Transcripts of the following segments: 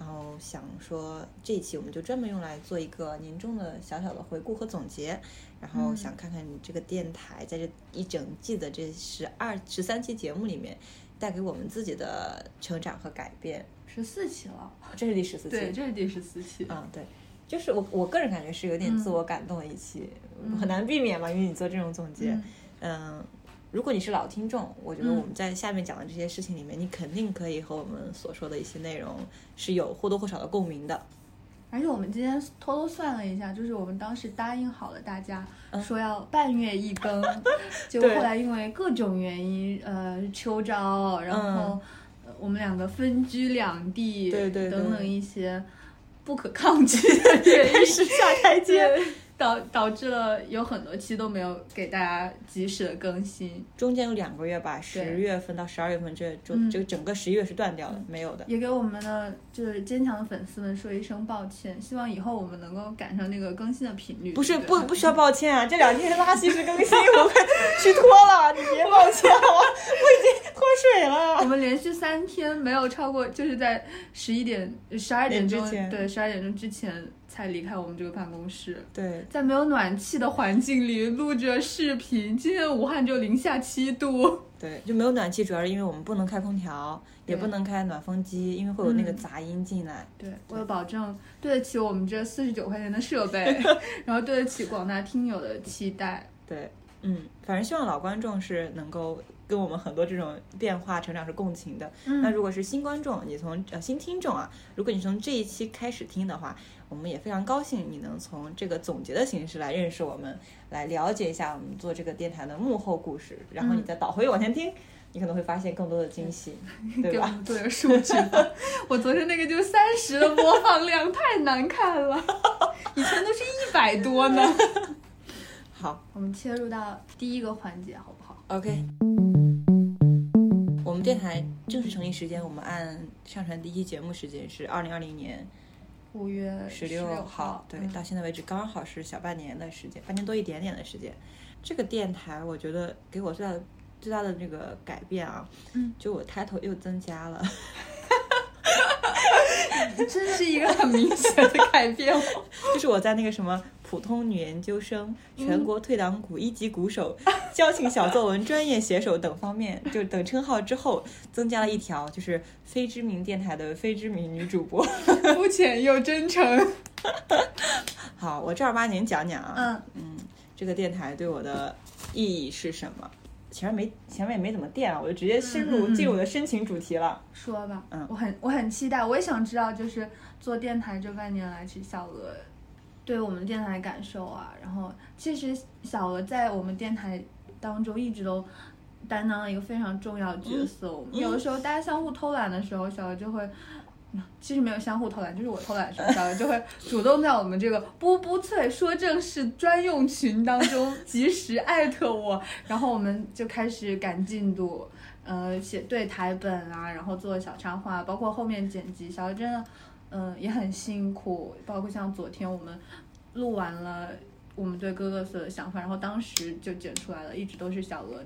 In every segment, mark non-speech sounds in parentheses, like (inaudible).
然后想说这一期我们就专门用来做一个年终的小小的回顾和总结，然后想看看你这个电台在这一整季的这十二十三期节目里面，带给我们自己的成长和改变。十四期了，这是第十四期，对，这是第十四期。嗯，对，就是我我个人感觉是有点自我感动的一期，很难避免嘛，因为你做这种总结，嗯，如果你是老听众，我觉得我们在下面讲的这些事情里面，你肯定可以和我们所说的一些内容是有或多或少的共鸣的。而且我们今天偷偷算了一下，就是我们当时答应好了大家说要半月一更，(laughs) 结果后来因为各种原因，呃，秋招，然后。我们两个分居两地，对对等等一些不可抗拒的原因，是下台阶，导导致了有很多期都没有给大家及时的更新。中间有两个月吧，十月份到十二月份这中这个整个十一月是断掉的，没有的。也给我们的就是坚强的粉丝们说一声抱歉，希望以后我们能够赶上那个更新的频率。不是不不需要抱歉啊，这两天拉稀式更新，我快虚脱了，你别抱歉好吗？我已经脱水了。我们连续三天没有超过，就是在十一点、十二点钟，对，十二点钟之前才离开我们这个办公室。对，在没有暖气的环境里录着视频。今天武汉只有零下七度。对，就没有暖气，主要是因为我们不能开空调，也不能开暖风机，因为会有那个杂音进来。对，为了保证对得起我们这四十九块钱的设备，(laughs) 然后对得起广大听友的期待。对，嗯，反正希望老观众是能够。跟我们很多这种变化成长是共情的。那如果是新观众，你从呃新听众啊，如果你从这一期开始听的话，我们也非常高兴你能从这个总结的形式来认识我们，来了解一下我们做这个电台的幕后故事。然后你再倒回往前听，你可能会发现更多的惊喜，(laughs) 对吧？做个数据。我昨天那个就三十的播放量太难看了，(laughs) 以前都是一百多呢。(laughs) 好，我们切入到第一个环节，好不好？OK。电台正式成立时间，我们按上传第一期节目时间是二零二零年五月十六号，对，到现在为止刚好是小半年的时间，半年多一点点的时间。这个电台我觉得给我最大的最大的那个改变啊，嗯，就我 title 又增加了。(laughs) 真是一个很明显的改变，(laughs) 就是我在那个什么普通女研究生、全国退党鼓一级鼓手、(laughs) 交情小作文专业写手等方面，(laughs) 就等称号之后，增加了一条，就是非知名电台的非知名女主播，(laughs) 肤浅又真诚。好，我正儿八经讲讲啊，嗯嗯，这个电台对我的意义是什么？前面没前面也没怎么垫啊，我就直接深入进入我的深情主题了。说吧，嗯，我很我很期待，我也想知道，就是做电台这半年来，其实小鹅对我们电台的感受啊。然后，其实小鹅在我们电台当中一直都担当了一个非常重要的角色。我们有的时候大家相互偷懒的时候，小鹅就会。其实没有相互偷懒，就是我偷懒的时候，小鹅就会主动在我们这个“波波脆说正事”专用群当中 (laughs) 及时艾特我，然后我们就开始赶进度，呃，写对台本啊，然后做小插画，包括后面剪辑，小鹅真的，嗯，也很辛苦。包括像昨天我们录完了我们对哥哥所有的想法，然后当时就剪出来了，一直都是小鹅。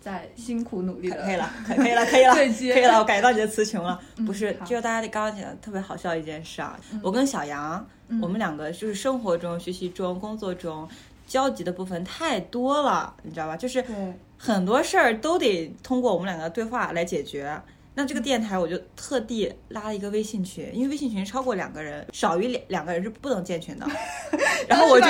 在辛苦努力的，可以了，可以了，可以了，可以了，我感觉到你的词穷了。不是，就大家刚刚讲的特别好笑一件事啊，我跟小杨，我们两个就是生活中、学习中、工作中交集的部分太多了，你知道吧？就是很多事儿都得通过我们两个对话来解决。那这个电台，我就特地拉了一个微信群，因为微信群超过两个人，少于两两个人是不能建群的。(laughs) 然后我就，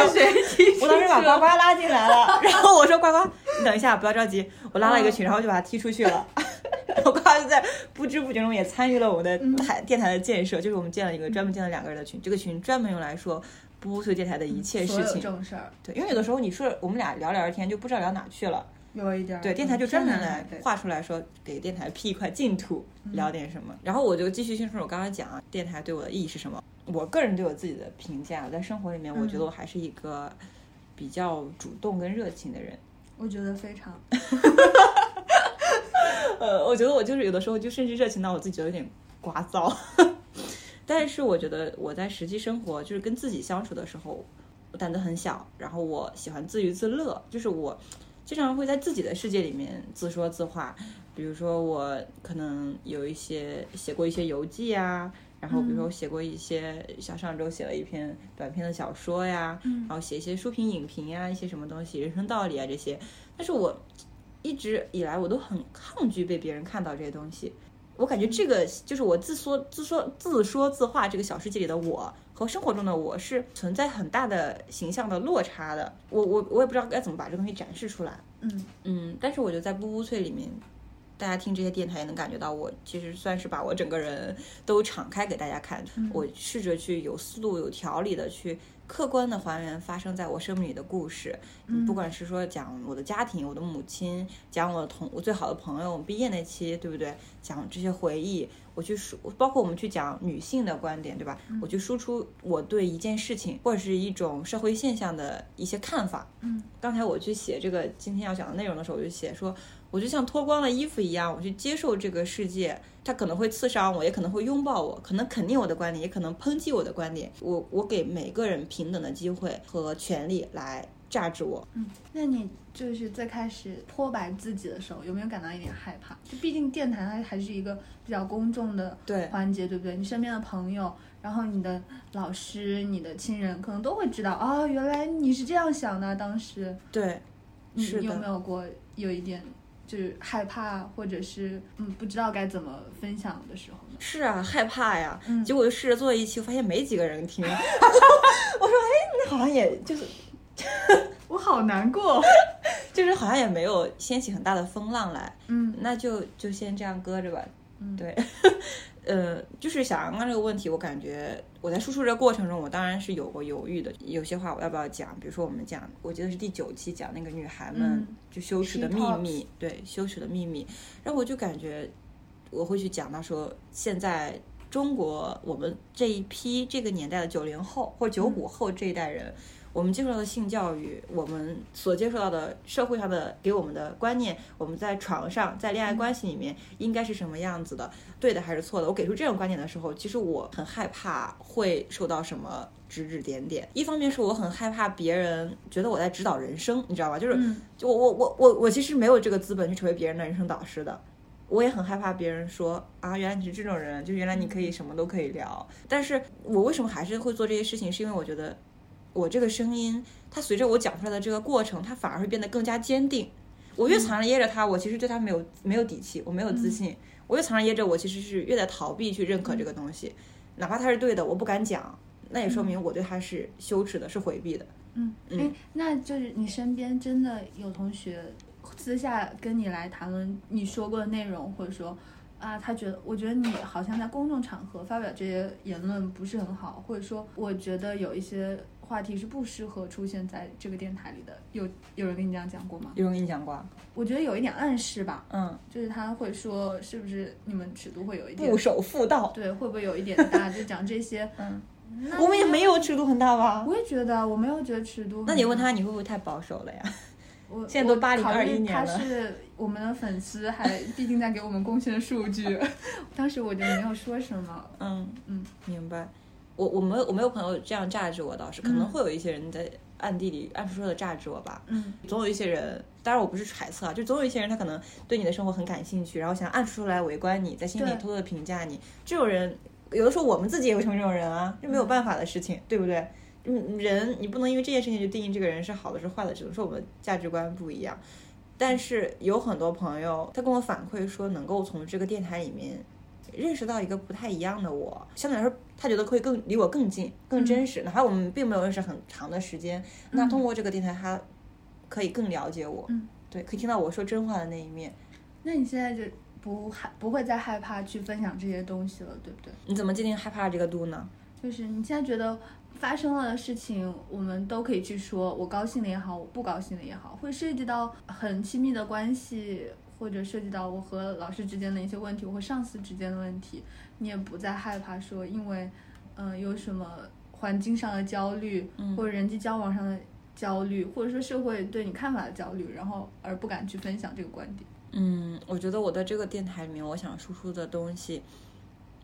我当时把呱呱拉进来了，然后我说呱呱，你等一下，不要着急，我拉了一个群，然后就把他踢出去了。(laughs) 呱呱就在不知不觉中也参与了我们的台电台的建设，就是我们建了一个专门建了两个人的群，这个群专门用来说不碎电台的一切事情。正事儿。对，因为有的时候你说我们俩聊聊天，就不知道聊哪去了。有一点。对，电台就专门来对画出来说，给电台辟一块净土，聊点什么。然后我就继续宣传我刚才讲啊，电台对我的意义是什么？我个人对我自己的评价，在生活里面，我觉得我还是一个比较主动跟热情的人。我觉得非常。(laughs) 呃，我觉得我就是有的时候就甚至热情到我自己觉得有点聒噪。(laughs) 但是我觉得我在实际生活，就是跟自己相处的时候，我胆子很小，然后我喜欢自娱自乐，就是我经常会在自己的世界里面自说自话。比如说我可能有一些写过一些游记啊，然后比如说我写过一些，像上周写了一篇短篇的小说呀，然后写一些书评、影评呀，一些什么东西、人生道理啊这些。但是我一直以来我都很抗拒被别人看到这些东西。我感觉这个就是我自说自说自说自话这个小世界里的我和生活中的我是存在很大的形象的落差的。我我我也不知道该怎么把这东西展示出来。嗯嗯，但是我觉得在布屋翠里面，大家听这些电台也能感觉到我其实算是把我整个人都敞开给大家看。我试着去有思路、有条理的去。客观的还原发生在我生命里的故事，不管是说讲我的家庭、我的母亲，讲我的同我最好的朋友我毕业那期，对不对？讲这些回忆，我去输，包括我们去讲女性的观点，对吧？我去输出我对一件事情或者是一种社会现象的一些看法。嗯，刚才我去写这个今天要讲的内容的时候，我就写说。我就像脱光了衣服一样，我去接受这个世界，他可能会刺伤我，也可能会拥抱我，可能肯定我的观点，也可能抨击我的观点。我我给每个人平等的机会和权利来榨制我。嗯，那你就是最开始剖白自己的时候，有没有感到一点害怕？就毕竟电台它还是一个比较公众的对环节，对不对？你身边的朋友，然后你的老师、你的亲人，可能都会知道啊，原来你是这样想的。当时，对，你有没有过有一点？就是害怕，或者是嗯，不知道该怎么分享的时候呢？是啊，害怕呀。嗯，结果就试着做一期，我发现没几个人听。(laughs) 我说，哎，那好像也就是，我好难过，(laughs) 就是好像也没有掀起很大的风浪来。嗯，那就就先这样搁着吧。嗯，对。(laughs) 呃，就是小杨刚这个问题，我感觉我在输出这个过程中，我当然是有过犹豫的。有些话我要不要讲？比如说我们讲，我记得是第九期讲那个女孩们就羞耻的秘密，对羞耻的秘密。然后我就感觉我会去讲到说，现在中国我们这一批这个年代的九零后或者九五后这一代人。我们接受到的性教育，我们所接受到的社会上的给我们的观念，我们在床上在恋爱关系里面应该是什么样子的，对的还是错的？我给出这种观点的时候，其实我很害怕会受到什么指指点点。一方面是我很害怕别人觉得我在指导人生，你知道吧？就是就我我我我我其实没有这个资本去成为别人的人生导师的。我也很害怕别人说啊，原来你是这种人，就原来你可以什么都可以聊。但是我为什么还是会做这些事情？是因为我觉得。我这个声音，它随着我讲出来的这个过程，它反而会变得更加坚定。我越藏着掖着它，我其实对它没有没有底气，我没有自信。我越藏着掖着，我其实是越在逃避去认可这个东西，哪怕它是对的，我不敢讲，那也说明我对它是羞耻的，是回避的。嗯，哎，那就是你身边真的有同学私下跟你来谈论你说过的内容，或者说啊，他觉得我觉得你好像在公众场合发表这些言论不是很好，或者说我觉得有一些。话题是不适合出现在这个电台里的，有有人跟你这样讲过吗？有人跟你讲过，我觉得有一点暗示吧，嗯，就是他会说，是不是你们尺度会有一点不守妇道？对，会不会有一点大？就讲这些，(laughs) 嗯，我们也没有尺度很大吧？我也觉得，我没有觉得尺度。那你问他，你会不会太保守了呀？(laughs) 我现在都八零二一年了，他是我们的粉丝，还 (laughs) 毕竟在给我们贡献数据。当时我就没有说什么，嗯嗯，明白。我我没有我没有朋友这样榨制我，倒是可能会有一些人在暗地里暗戳戳的榨制我吧。嗯，总有一些人，当然我不是揣测啊，就总有一些人他可能对你的生活很感兴趣，然后想暗戳戳来围观你，在心里偷偷的评价你。这种人有的时候我们自己也会成为这种人啊，这没有办法的事情，对不对？嗯，人你不能因为这件事情就定义这个人是好的是坏的，只能说我们价值观不一样。但是有很多朋友他跟我反馈说，能够从这个电台里面。认识到一个不太一样的我，相对来说，他觉得可以更离我更近、更真实。哪怕我们并没有认识很长的时间，那通过这个电台，他可以更了解我。嗯，对，可以听到我说真话的那一面。那你现在就不害不会再害怕去分享这些东西了，对不对？你怎么界定害怕这个度呢？就是你现在觉得发生了的事情，我们都可以去说，我高兴的也好，我不高兴的也好，会涉及到很亲密的关系，或者涉及到我和老师之间的一些问题，我和上司之间的问题，你也不再害怕说，因为，嗯，有什么环境上的焦虑，或者人际交往上的焦虑，或者说社会对你看法的焦虑，然后而不敢去分享这个观点。嗯，我觉得我在这个电台里面，我想输出的东西，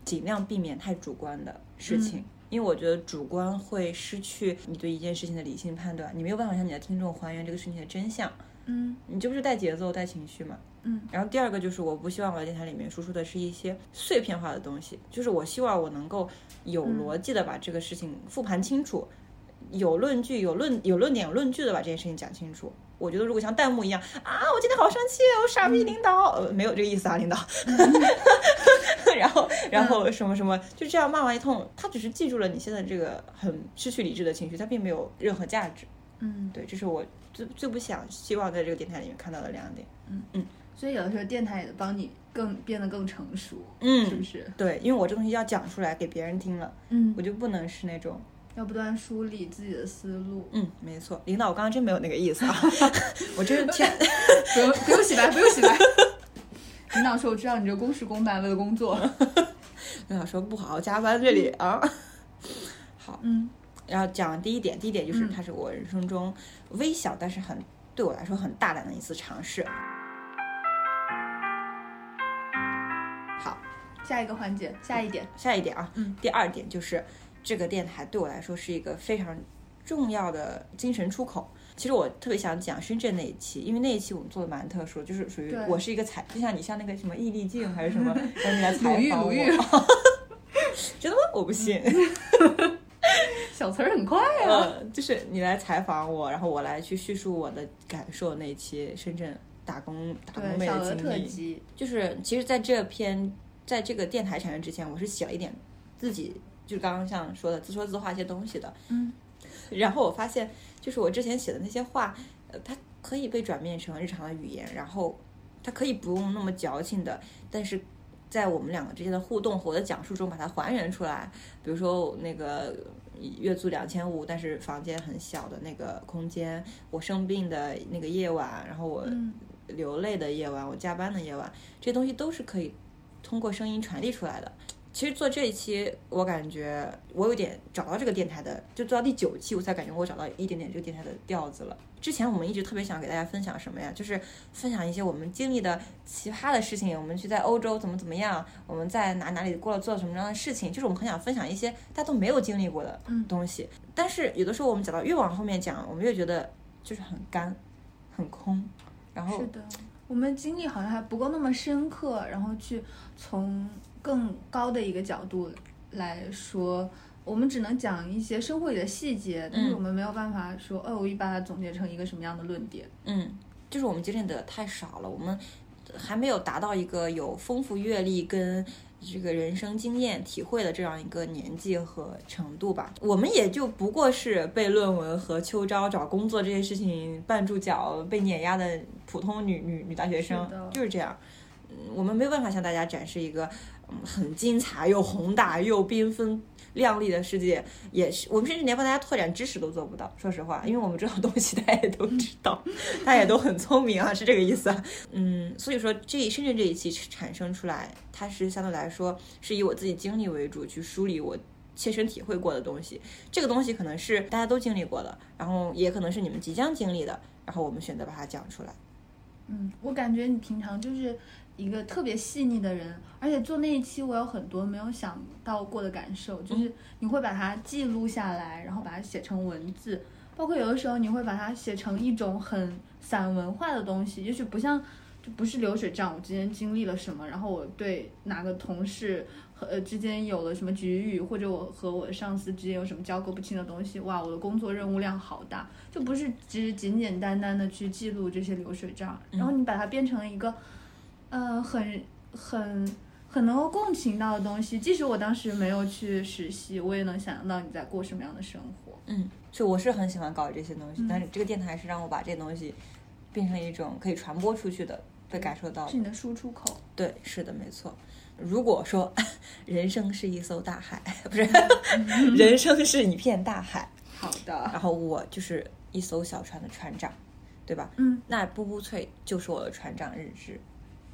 尽量避免太主观的事情。因为我觉得主观会失去你对一件事情的理性判断，你没有办法向你的听众还原这个事情的真相。嗯，你这不是带节奏、带情绪嘛？嗯。然后第二个就是，我不希望我的电台里面输出的是一些碎片化的东西，就是我希望我能够有逻辑的把这个事情复盘清楚，有论据、有论、有论点、有论据的把这件事情讲清楚。我觉得如果像弹幕一样啊，我今天好生气，我傻逼领导，呃，没有这个意思啊，领导。(laughs) 然后，然后什么什么，就这样骂完一通，他只是记住了你现在这个很失去理智的情绪，他并没有任何价值。嗯，对，这是我最最不想希望在这个电台里面看到的两点。嗯嗯，所以有的时候电台也帮你更变得更成熟，嗯，是不是？对，因为我这东西要讲出来给别人听了，嗯，我就不能是那种要不断梳理自己的思路。嗯，没错，领导，我刚刚真没有那个意思啊，(laughs) 我真是天，(laughs) 不用不用洗白，不用洗白。领导说：“我知道你这公事公办，为了工作。(laughs) ”领导说：“不好好加班，这里啊。(laughs) ”好，嗯，然后讲第一点，第一点就是它是我人生中微小但是很对我来说很大胆的一次尝试。好，下一个环节，下一点，下一点啊，嗯，第二点就是这个电台对我来说是一个非常重要的精神出口。其实我特别想讲深圳那一期，因为那一期我们做的蛮特殊，就是属于我是一个采，就像你像那个什么易立竞还是什么，(laughs) 让你来采访我。真的吗？我不信。小词儿很快啊。就是你来采访我，然后我来去叙述我的感受。那一期深圳打工打工妹的经历，就是其实在这篇在这个电台产生之前，我是写了一点自己，就是刚刚像说的自说自话一些东西的。嗯。然后我发现。就是我之前写的那些话，呃，它可以被转变成日常的语言，然后它可以不用那么矫情的，但是在我们两个之间的互动和我的讲述中把它还原出来。比如说那个月租两千五，但是房间很小的那个空间，我生病的那个夜晚，然后我流泪的夜晚，我加班的夜晚，这些东西都是可以通过声音传递出来的。其实做这一期，我感觉我有点找到这个电台的，就做到第九期，我才感觉我找到一点点这个电台的调子了。之前我们一直特别想给大家分享什么呀？就是分享一些我们经历的奇葩的事情。我们去在欧洲怎么怎么样，我们在哪哪里过了做了什么样的事情，就是我们很想分享一些大家都没有经历过的东西。但是有的时候我们讲到越往后面讲，我们越觉得就是很干，很空。然后是的，我们经历好像还不够那么深刻，然后去从。更高的一个角度来说，我们只能讲一些生活里的细节，但是我们没有办法说，哦，我一把它总结成一个什么样的论点。嗯，就是我们经历的太少了，我们还没有达到一个有丰富阅历跟这个人生经验体会的这样一个年纪和程度吧。我们也就不过是被论文和秋招找工作这些事情绊住脚、被碾压的普通女女女大学生，就是这样。嗯，我们没有办法向大家展示一个。很精彩又宏大又缤纷亮丽的世界，也是我们甚至连帮大家拓展知识都做不到。说实话，因为我们知道东西，大家也都知道，(laughs) 大家也都很聪明啊，是这个意思。嗯，所以说这深圳这一期产生出来，它是相对来说是以我自己经历为主，去梳理我切身体会过的东西。这个东西可能是大家都经历过的，然后也可能是你们即将经历的，然后我们选择把它讲出来。嗯，我感觉你平常就是。一个特别细腻的人，而且做那一期我有很多没有想到过的感受，就是你会把它记录下来，然后把它写成文字，包括有的时候你会把它写成一种很散文化的东西，也许不像，就不是流水账，我之前经历了什么，然后我对哪个同事和呃之间有了什么局域，或者我和我上司之间有什么交割不清的东西，哇，我的工作任务量好大，就不是只是简简单单的去记录这些流水账，然后你把它变成了一个。呃，很很很能够共情到的东西，即使我当时没有去实习，我也能想象到你在过什么样的生活。嗯，就我是很喜欢搞这些东西，但是这个电台是让我把这些东西变成一种可以传播出去的，被感受到。是你的输出口。对，是的，没错。如果说 (laughs) 人生是一艘大海，(laughs) 不是，人生是一片大海。好的。然后我就是一艘小船的船长，对吧？嗯。那步步翠就是我的船长日志。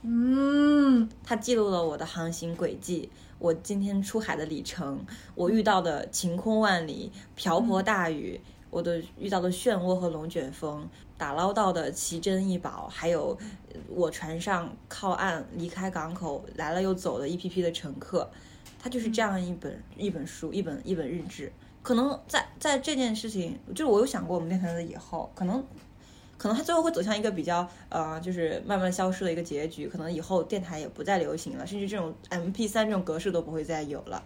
嗯。它记录了我的航行轨迹，我今天出海的里程，我遇到的晴空万里、瓢泼大雨，我的遇到的漩涡和龙卷风，打捞到的奇珍异宝，还有我船上靠岸离开港口来了又走的一批批的乘客，它就是这样一本一本书，一本一本日志。可能在在这件事情，就是我有想过我们电台的以后，可能可能它最后会走向一个比较呃，就是慢慢消失的一个结局。可能以后电台也不再流行了，甚至这种 M P 三这种格式都不会再有了。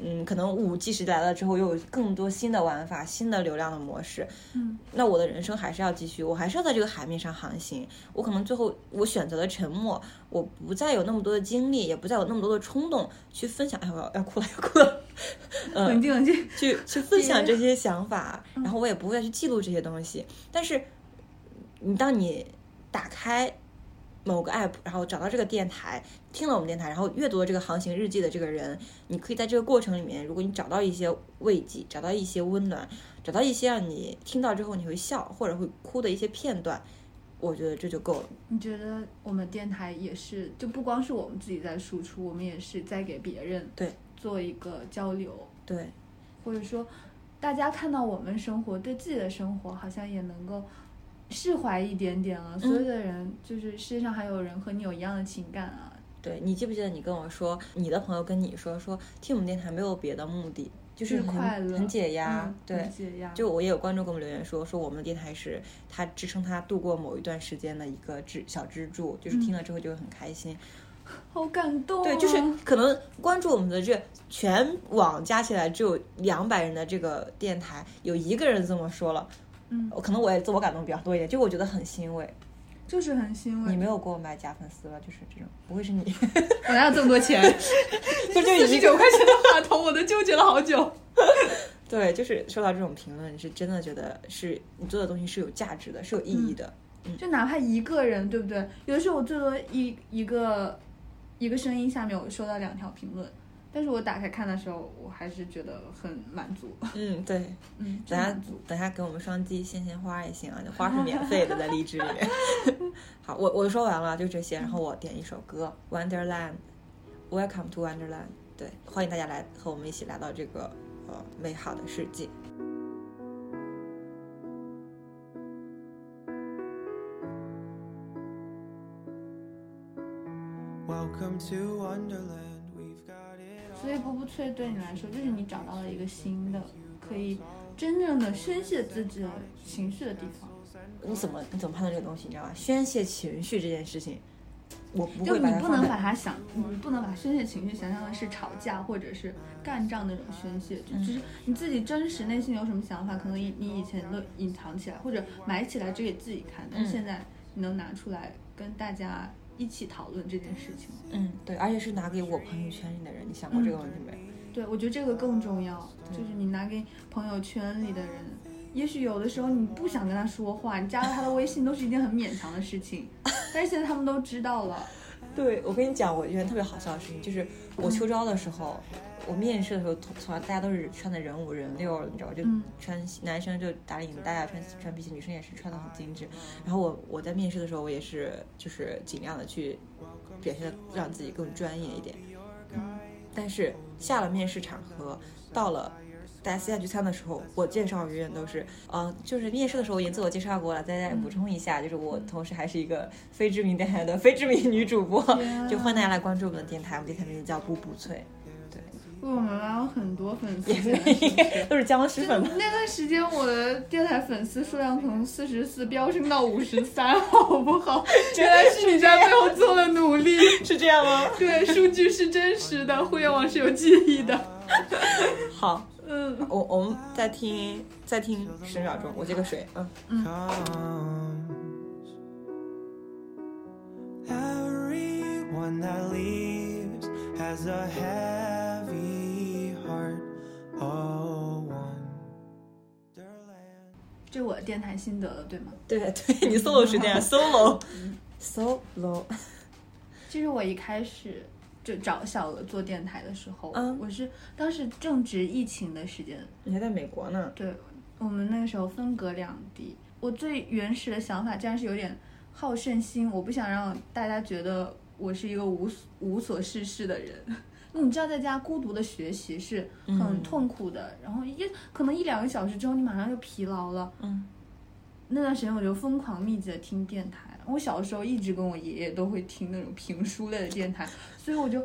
嗯，可能五 G 时代来了之后，又有更多新的玩法、新的流量的模式。嗯，那我的人生还是要继续，我还是要在这个海面上航行。我可能最后我选择了沉默，我不再有那么多的精力，也不再有那么多的冲动去分享。哎，我要要哭了，要哭了。冷静冷静，去去分享这些想法，然后我也不会再去记录这些东西。但是，你当你打开。某个 app，然后找到这个电台，听了我们电台，然后阅读了这个航行日记的这个人，你可以在这个过程里面，如果你找到一些慰藉，找到一些温暖，找到一些让你听到之后你会笑或者会哭的一些片段，我觉得这就够了。你觉得我们电台也是，就不光是我们自己在输出，我们也是在给别人对做一个交流，对，或者说大家看到我们生活，对自己的生活好像也能够。释怀一点点了，所有的人就是世界上还有人和你有一样的情感啊。对你记不记得你跟我说，你的朋友跟你说说听我们电台没有别的目的，就是快乐，很解压。对，解压。就我也有观众给我们留言说，说我们的电台是他支撑他度过某一段时间的一个支小支柱，就是听了之后就会很开心。(laughs) 好感动。对，就是可能关注我们的这全网加起来只有两百人的这个电台，有一个人这么说了。嗯，可能我也自我感动比较多一点，就我觉得很欣慰，就是很欣慰。你没有给我买假粉丝吧，就是这种，不会是你？(laughs) 我哪有这么多钱？(laughs) 就四十九块钱的话筒，我都纠结了好久。(laughs) 对，就是收到这种评论，是真的觉得是你做的东西是有价值的，是有意义的。嗯，就哪怕一个人，对不对？有的时候我最多一一个一个声音下面，我收到两条评论。但是我打开看的时候，我还是觉得很满足。嗯，对，嗯，等下等下给我们双击鲜鲜花也行啊，花是免费的，在荔枝里面。(laughs) 好，我我说完了，就这些。然后我点一首歌《Wonderland》，Welcome to Wonderland。对，欢迎大家来和我们一起来到这个呃美好的世界。Welcome to Wonderland。所以，步步脆对你来说，就是你找到了一个新的可以真正的宣泄自己的情绪的地方。你怎么你怎么判断这个东西？你知道吧？宣泄情绪这件事情，我不会把它。就你不能把它想，你不能把宣泄情绪想象的是吵架或者是干仗那种宣泄，就只是你自己真实内心有什么想法，可能你你以前都隐藏起来或者埋起来只给自己看，但是现在你能拿出来跟大家。一起讨论这件事情。嗯，对，而且是拿给我朋友圈里的人，你想过这个问题没？对，我觉得这个更重要，就是你拿给朋友圈里的人，也许有的时候你不想跟他说话，你加了他的微信都是一件很勉强的事情，(laughs) 但是现在他们都知道了。对，我跟你讲，我一件特别好笑的事情，就是我秋招的时候。我面试的时候，从从来大家都是穿的人五人六，你知道吧？就穿男生就打领带啊，穿穿皮鞋，女生也是穿的很精致。然后我我在面试的时候，我也是就是尽量的去表现的让自己更专业一点。但是下了面试场合，到了大家私下聚餐的时候，我介绍永远都是，呃，就是面试的时候已经自我介绍过了，再再补充一下，就是我同时还是一个非知名电台的 (laughs) 非知名女主播，就欢迎大家来关注我们的电台，我们电台名字叫步步脆。为我们拉了很多粉丝，(laughs) 都是僵尸粉。那段时间我的电台粉丝数量从四十四飙升到五十三，好不好？(laughs) 原来是你在背后做了努力，是这样吗？对，数据是真实的，互联网是有记忆的。好，嗯，我我们再听再听十秒钟，我接个水，嗯嗯。这是我的电台心得了，对吗？对对，你 solo 时间 (laughs) solo，solo。其实我一开始就找小鹅做电台的时候，嗯我是当时正值疫情的时间，你还在美国呢？对我们那个时候分隔两地。我最原始的想法，竟然是有点好胜心，我不想让大家觉得我是一个无所无所事事的人。(laughs) 你知道，在家孤独的学习是很嗯痛苦的，然后一可能一两个小时之后，你马上就疲劳了。嗯，那段时间我就疯狂密集的听电台。我小的时候一直跟我爷爷都会听那种评书类的电台，所以我就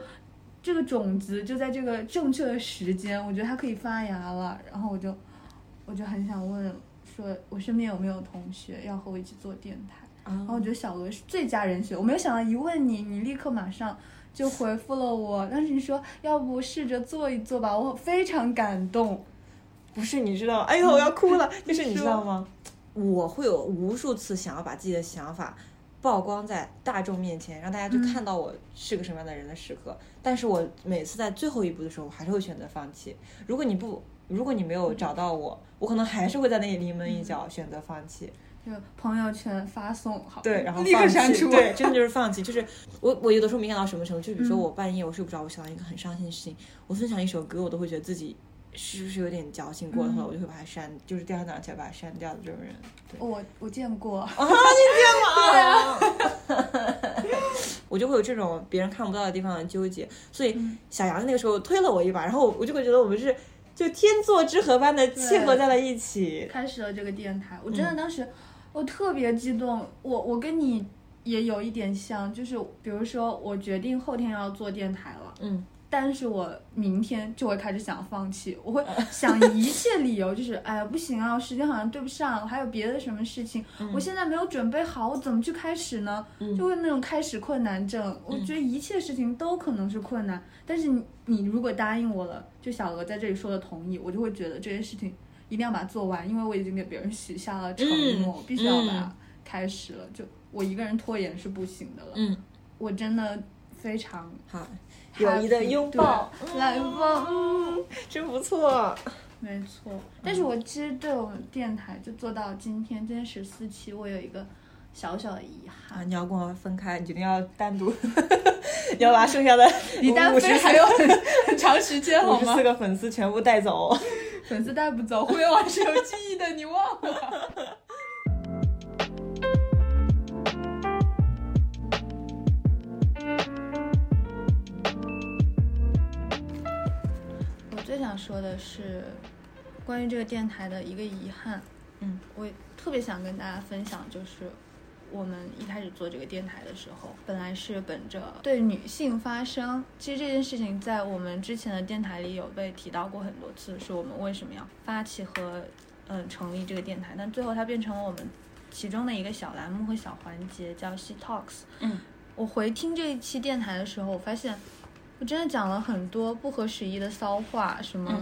这个种子就在这个正确的时间，我觉得它可以发芽了。然后我就我就很想问，说我身边有没有同学要和我一起做电台？然后我觉得小鹅是最佳人选。我没有想到一问你，你立刻马上就回复了我。但是你说要不试着做一做吧，我非常感动。不是，你知道？哎呦，我要哭了。(laughs) 就是你你知道吗？我会有无数次想要把自己的想法曝光在大众面前，让大家就看到我是个什么样的人的时刻。但是我每次在最后一步的时候，我还是会选择放弃。如果你不，如果你没有找到我，我可能还是会在那里临门一脚，选择放弃。就朋友圈发送好，对，然 (laughs) 后立刻放弃删除。对，真的就是放弃。就是我，我有的时候敏感到什么程度？就比如说嗯我半夜我睡不着，我想到一个很伤心的事情，我分享一首歌，我都会觉得自己是不是有点矫情过了，嗯后来我就会把它删，就是第二天早上起来把它删掉的这种人。对，我我见过，(laughs) 啊，你见过啊？(laughs) (laughs) 我就会有这种别人看不到的地方的纠结，所以嗯小杨那个时候推了我一把，然后我就会觉得我们是就天作之合般的契合在了一起。开始了这个电台，我真的嗯当时我特别激动，我我跟你也有一点像，就是比如说我决定后天要做电台了，嗯，但是我明天就会开始想放弃，我会 (laughs) 想一切理由，就是哎呀不行啊，时间好像对不上，还有别的什么事情，我现在没有准备好，我怎么去开始呢？就会那种开始困难症。我觉得一切事情都可能是困难，但是你你如果答应我了，就小鹅在这里说的同意，我就会觉得这件事情一定要把它做完，因为我已经给别人许下了承诺，嗯必须要把它嗯开始了。就我一个人拖延是不行的了。嗯，我真的非常好，友谊的拥抱，对来吧，嗯真不错。没错。但是我其实对我们电台就做到今天，今天十四期，我有一个小小的遗憾啊，憾。你要跟我分开，你决定要单独，(laughs) 你要把剩下的 (laughs) 你单五十飞还有很很长时间好吗四？个粉丝全部带走。粉丝带不走，互联网是有记忆的，你忘了？想说的是关于这个电台的一个遗憾。嗯，我特别想跟大家分享，就是我们一开始做这个电台的时候，本来是本着对女性发声。其实这件事情在我们之前的电台里有被提到过很多次，是我们为什么要发起和嗯、呃成立这个电台，但最后它变成了我们其中的一个小栏目和小环节，叫 She Talks。嗯，我回听这一期电台的时候，我发现。我真的讲了很多不合时宜的骚话，什么、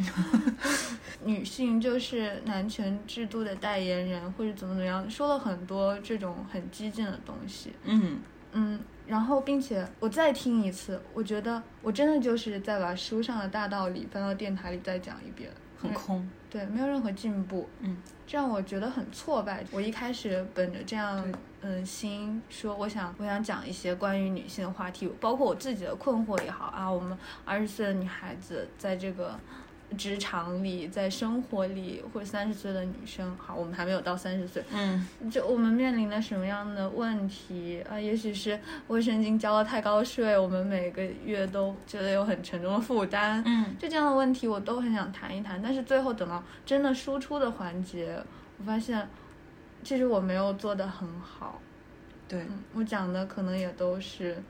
(laughs) 女性就是男权制度的代言人，或者怎么怎么样，说了很多这种很激进的东西。嗯，嗯，然后并且我再听一次，我觉得我真的就是在把书上的大道理搬到电台里再讲一遍，很空。对，没有任何进步，嗯，这让我觉得很挫败。我一开始本着这样嗯心说，我想我想讲一些关于女性的话题，包括我自己的困惑也好啊，我们二十岁的女孩子在这个。职场里，在生活里，或者三十岁的女生，好，我们还没有到三十岁，嗯，就我们面临了什么样的问题啊？也许是卫生巾交了太高税，我们每个月都觉得有很沉重的负担。嗯，就这样的问题，我都很想谈一谈。但是最后等到真的输出的环节，我发现其实我没有做得很好。对，嗯，我讲的可能也都是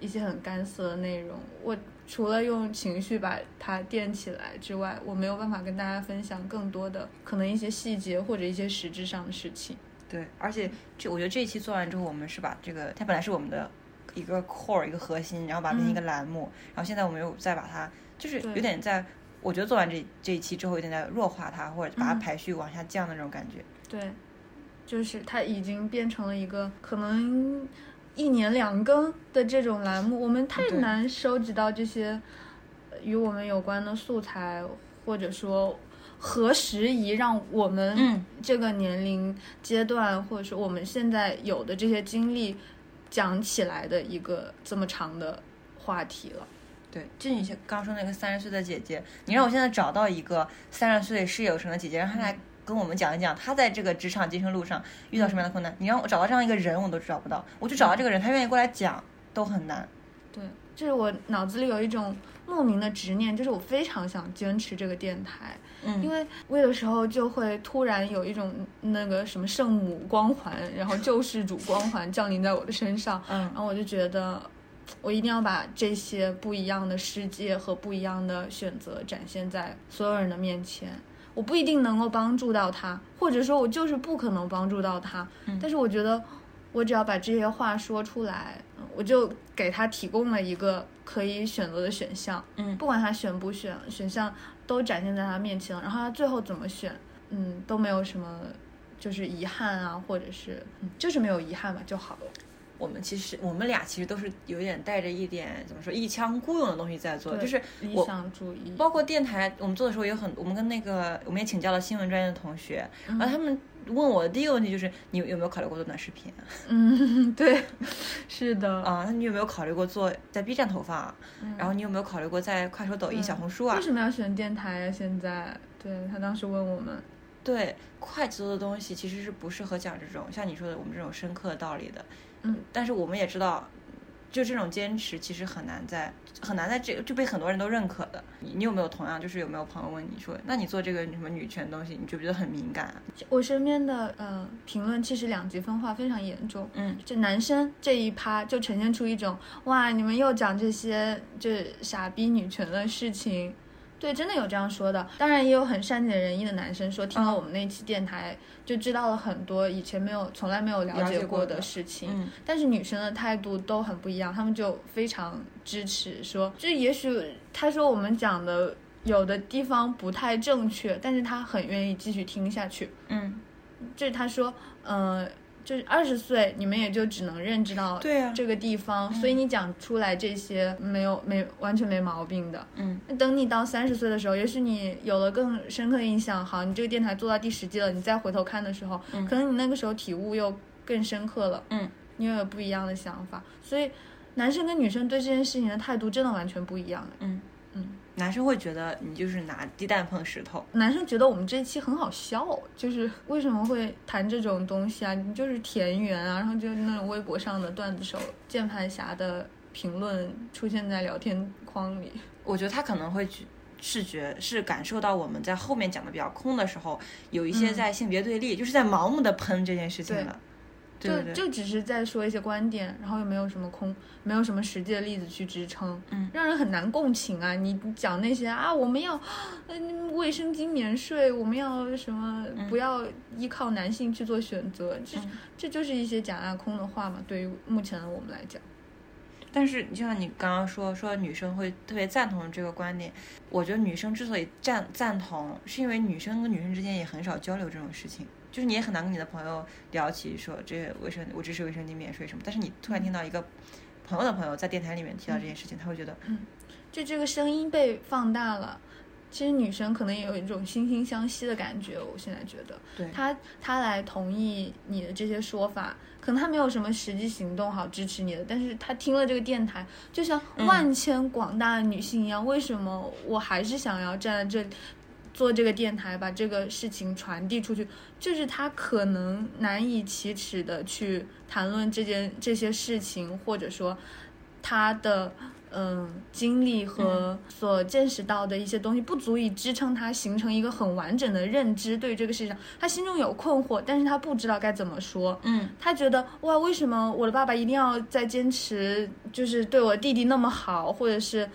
一些很干涩的内容。我除了用情绪把它垫起来之外，我没有办法跟大家分享更多的可能一些细节或者一些实质上的事情。对，而且这我觉得这一期做完之后，我们是把这个它本来是我们的一个 core 一个核心，然后把它变成一个栏目，然后现在我们又再把它就是有点在，我觉得做完这这一期之后，有点在弱化它，或者把它嗯排序往下降的那种感觉。对，就是它已经变成了一个可能一年两更的这种栏目，我们太难收集到这些呃与我们有关的素材，或者说何时宜让我们嗯。这个年龄阶段，或者说我们现在有的这些经历讲起来的一个这么长的话题了。对，就你刚刚说那个三十岁的姐姐，你让我现在找到一个三十岁事业有成的姐姐，让她来跟我们讲一讲他在这个职场晋升路上遇到什么样的困难，你让我找到这样一个人，我都找不到。我就找到这个人，他愿意过来讲，都很难。对，就是我脑子里有一种莫名的执念，就是我非常想坚持这个电台。嗯，因为我有时候就会突然有一种那个什么圣母光环，然后救世主光环降临在我的身上。嗯，然后我就觉得。我一定要把这些不一样的世界和不一样的选择展现在所有人的面前。我不一定能够帮助到他，或者说我就是不可能帮助到他。但是我觉得，我只要把这些话说出来，我就给他提供了一个可以选择的选项。嗯，不管他选不选，选项都展现在他面前了。然后他最后怎么选，嗯，都没有什么就是遗憾啊，或者是就是没有遗憾吧就好了。我们其实，我们俩其实都是有点带着一点怎么说一腔孤勇的东西在做，就是理想主义。包括电台，我们做的时候有很，我们跟那个我们也请教了新闻专业的同学，然后他们问我的第一个问题就是，你有没有考虑过做短视频？(laughs) 嗯，对，是的。啊，那你有没有考虑过做在 B 站投放？然后你有没有考虑过在快手、抖音、小红书啊？为什么要选电台呀？现在，对他当时问我们，对，快节奏的东西其实是不适合讲这种像你说的我们这种深刻的道理的。嗯，但是我们也知道，就这种坚持其实很难在很难在这个就被很多人都认可的。你你有没有同样就是有没有朋友问你说，那你做这个什么女权东西，你就觉得很敏感？我身边的呃评论其实两极分化非常严重。嗯，就男生这一趴就呈现出一种哇，你们又讲这些就傻逼女权的事情。对，真的有这样说的。当然，也有很善解人意的男生说，听了我们那期电台，就知道了很多以前没有、从来没有了解过的事情。嗯。但是女生的态度都很不一样，他们就非常支持，说这也许他说我们讲的有的地方不太正确，但是他很愿意继续听下去。嗯。就是他说，嗯。就是二十岁，你们也就只能认知到这个地方，所以你讲出来这些没有没完全没毛病的。嗯，等你到三十岁的时候，也许你有了更深刻印象，好，你这个电台做到第十季了，你再回头看的时候，可能你那个时候体悟又更深刻了。嗯，你又有不一样的想法，所以男生跟女生对这件事情的态度真的完全不一样。嗯嗯。男生会觉得你就是拿鸡蛋碰石头。男生觉得我们这一期很好笑，就是为什么会谈这种东西啊？你就是田园啊，然后就那种微博上的段子手、键盘侠的评论出现在聊天框里。我觉得他可能会视觉是感受到我们在后面讲的比较空的时候，有一些在性别对立，就是在盲目的喷这件事情了。就就只是在说一些观点，然后又没有什么空，没有什么实际的例子去支撑，嗯，让人很难共情啊！你讲那些啊，我们要，嗯，卫生巾免税，我们要什么，不要依靠男性去做选择，这这就是一些假大空的话嘛。对于目前的我们来讲，但是就像你刚刚说，说女生会特别赞同这个观点，我觉得女生之所以赞赞同，是因为女生跟女生之间也很少交流这种事情。就是你也很难跟你的朋友聊起说这卫生我支持卫生巾免税什么，但是你突然听到一个朋友的朋友在电台里面提到这件事情，他会觉得，嗯，就这个声音被放大了。其实女生可能也有一种惺惺相惜的感觉。我现在觉得，对，她她来同意你的这些说法，可能她没有什么实际行动好支持你的，但是她听了这个电台，就像万千广大的女性一样，为什么我还是想要站在这里？做这个电台，把这个事情传递出去，就是他可能难以启齿的去谈论这件这些事情，或者说他的嗯经历和所见识到的一些东西不足以支撑他形成一个很完整的认知。对于这个事情上，他心中有困惑，但是他不知道该怎么说。嗯，他觉得哇，为什么我的爸爸一定要在坚持，就是对我弟弟那么好，或者是。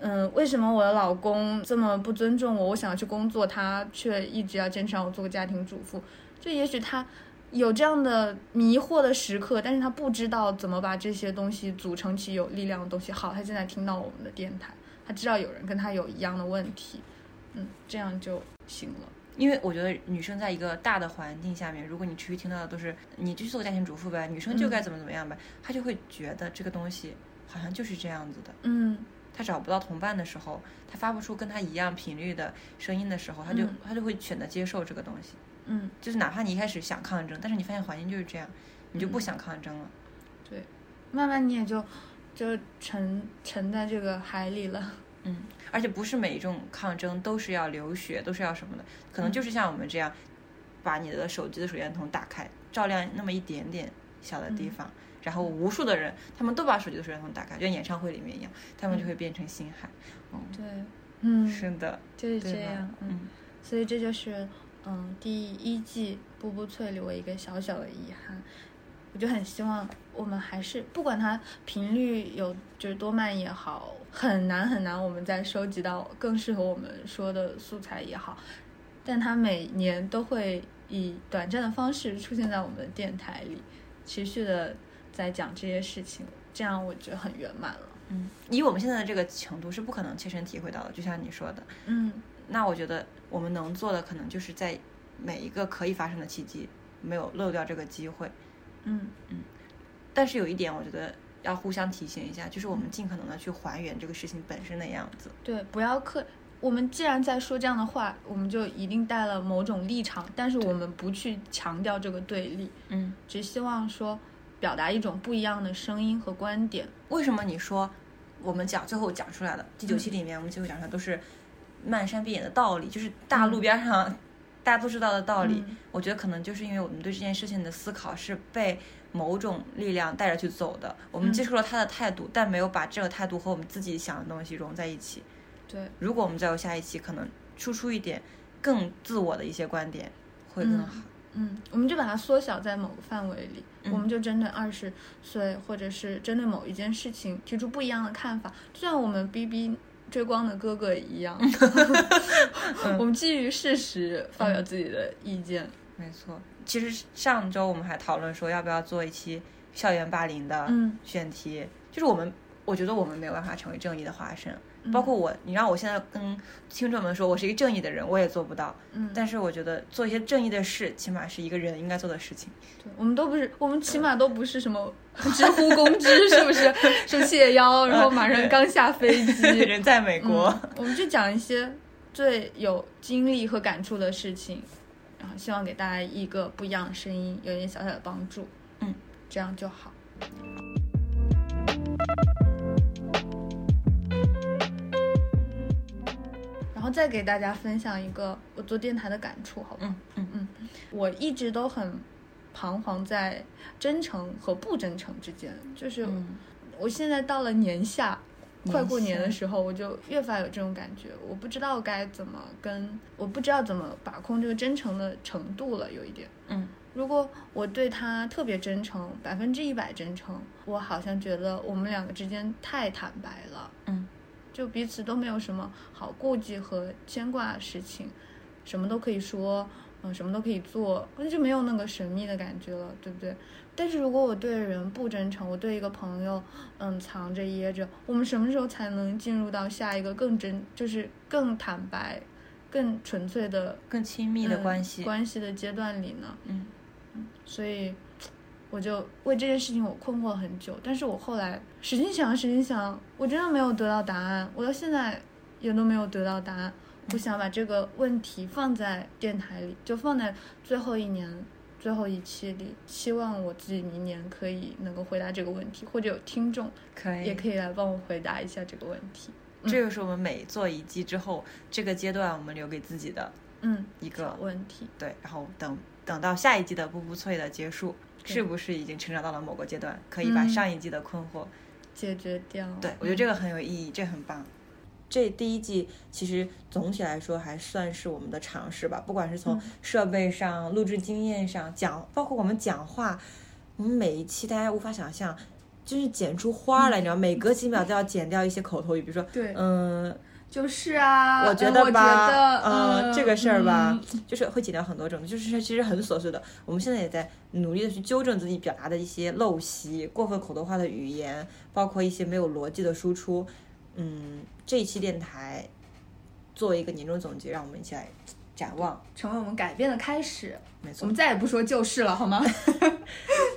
嗯，为什么我的老公这么不尊重我？我想要去工作，他却一直要坚持让我做个家庭主妇。就也许他有这样的迷惑的时刻，但是他不知道怎么把这些东西组成起有力量的东西。好，他现在听到我们的电台，他知道有人跟他有一样的问题，嗯，这样就行了。因为我觉得女生在一个大的环境下面，如果你持续听到的都是你就去做个家庭主妇呗，女生就该怎么怎么样呗，她就会觉得这个东西好像就是这样子的，嗯。他找不到同伴的时候，他发不出跟他一样频率的声音的时候，他就他就会选择接受这个东西。嗯，就是哪怕你一开始想抗争，但是你发现环境就是这样，你就不想抗争了。对，慢慢你也就就沉沉在这个海里了。嗯，而且不是每一种抗争都是要流血，都是要什么的，可能就是像我们这样，把你的手机的手电筒打开，照亮那么一点点小的地方，然后无数的人，他们都把手机的摄像头打开，就像演唱会里面一样，他们就会变成星海。嗯，对，嗯，是的，就是这样，嗯，所以这就是，嗯，第一季《步步翠》里我一个小小的遗憾。我就很希望我们还是不管它频率有就是多慢也好，很难很难，我们再收集到更适合我们说的素材也好，但它每年都会以短暂的方式出现在我们的电台里，持续的在讲这些事情，这样我觉得很圆满了。嗯，以我们现在的这个程度是不可能切身体会到的，就像你说的。嗯，那我觉得我们能做的可能就是在每一个可以发生的契机，没有漏掉这个机会。嗯嗯，但是有一点，我觉得要互相提醒一下，就是我们尽可能的去还原这个事情本身的样子。对，不要刻。我们既然在说这样的话，我们就一定带了某种立场，但是我们不去强调这个对立。嗯，只希望说表达一种不一样的声音和观点。为什么你说我们讲最后讲出来的第九期里面，我们最后讲出来都是漫山遍野的道理，就是大路边上。大家都知道的道理，我觉得可能就是因为我们对这件事情的思考是被某种力量带着去走的。我们接受了他的态度，但没有把这个态度和我们自己想的东西融在一起。对，如果我们再有下一期，可能输出一点更自我的一些观点，会更好。嗯，我们就把它缩小在某个范围里，我们就针对二十岁，或者是针对某一件事情提出不一样的看法，就像我们 B B。追光的哥哥一样，(laughs) (laughs) 我们基于事实发表自己的意见。没错，其实上周我们还讨论说要不要做一期校园霸凌的选题，就是我们，我觉得我们没有办法成为正义的化身。包括我，你让我现在跟听众们说我是一个正义的人，我也做不到。嗯，但是我觉得做一些正义的事，起码是一个人应该做的事情。对，我们都不是，我们起码都不是什么 (laughs) 知乎公知，是不是？是谢邀，然后马上刚下飞机，(laughs) 人在美国。我们就讲一些最有经历和感触的事情，然后希望给大家一个不一样的声音，有一点小小的帮助。嗯，这样就好。再给大家分享一个我做电台的感触，好吧？嗯嗯嗯，我一直都很彷徨在真诚和不真诚之间，就是我现在到了年下，快过年的时候，我就越发有这种感觉，我不知道该怎么跟，我不知道怎么把控这个真诚的程度了，有一点。嗯，如果我对他特别真诚，百分之一百真诚，我好像觉得我们两个之间太坦白了。嗯。就彼此都没有什么好顾忌和牵挂的事情，什么都可以说，嗯，什么都可以做，那就没有那个神秘的感觉了，对不对？但是如果我对人不真诚，我对一个朋友，嗯，藏着掖着，我们什么时候才能进入到下一个更真，就是更坦白、更纯粹的、更亲密的关系关系的阶段里呢？嗯嗯，所以。我就为这件事情我困惑了很久，但是我后来使劲想，使劲想，我真的没有得到答案，我到现在也都没有得到答案。我想把这个问题放在电台里，就放在最后一年最后一期里，希望我自己明年可以能够回答这个问题，或者有听众可以也可以来帮我回答一下这个问题。这个是我们每做一季之后，这个阶段我们留给自己的嗯一个问题。对，然后等等到下一季的步步脆的结束。是不是已经成长到了某个阶段，可以把上一季的困惑解决掉？对我觉得这个很有意义，这很棒。这第一季其实总体来说还算是我们的尝试吧，不管是从设备上、录制经验上讲，包括我们讲话，我们每一期大家无法想象，就是剪出花来，你知道，每隔几秒都要剪掉一些口头语，比如说，对，嗯。就是啊，我觉得吧，嗯，这个事儿吧，就是会减掉很多种，就是其实很琐碎的。我们现在也在努力的去纠正自己表达的一些陋习、过分口头化的语言，包括一些没有逻辑的输出。嗯，这一期电台作为一个年终总结，让我们一起来。展望成为我们改变的开始。没错，我们再也不说旧事了，好吗？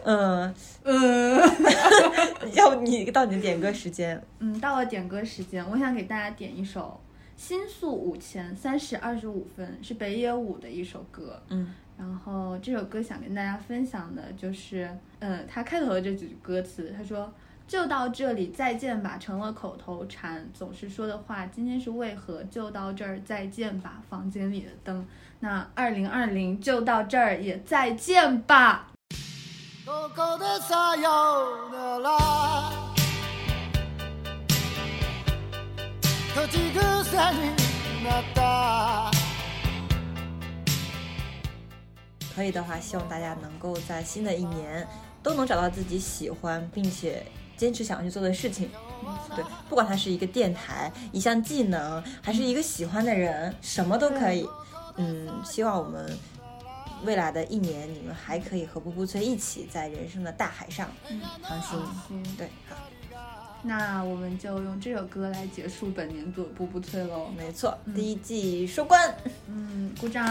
嗯 (laughs) 嗯，(laughs) (laughs) 要不你到你的点歌时间？嗯，到了点歌时间，我想给大家点一首《新宿五千三十二十五分》，是北野武的一首歌。嗯，然后这首歌想跟大家分享的就是，嗯，他开头的这几句歌词，他说。就到这里，再见吧，成了口头禅，总是说的话。今天是为何？就到这儿，再见吧，房间里的灯。那二零二零就到这儿，也再见吧。可以的话，希望大家能够在新的一年都能找到自己喜欢并且坚持想要去做的事情。对，不管它是一个电台、一项技能，还是一个喜欢的人，什么都可以。嗯，希望我们未来的一年，你们还可以和布布脆一起在人生的大海上航行。对，好。那我们就用这首歌来结束本年度步步脆喽。没错，第一季收官。嗯，鼓掌。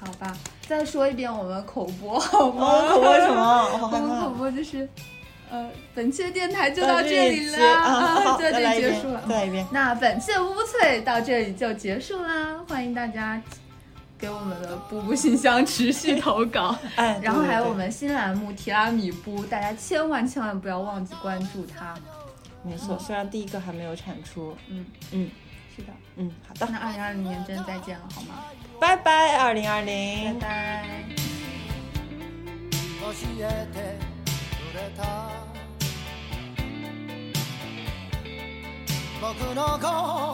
好吧，再说一遍我们口播好吗？口播什么？(laughs) 我们口播就是，呃，本期的电台就到这里了啊，在这里结束了。再一遍。那本期的步步脆到这里就结束啦，欢迎大家给我们的布布信箱持续投稿。(laughs) 哎，然后还有我们新栏目提拉米布，大家千万千万不要忘记关注它。没错，虽然第一个还没有产出，嗯嗯，是的，嗯，好的，那二零二零年真的再见了，好吗？拜拜，二零二零，拜拜。れた。僕の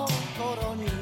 心に。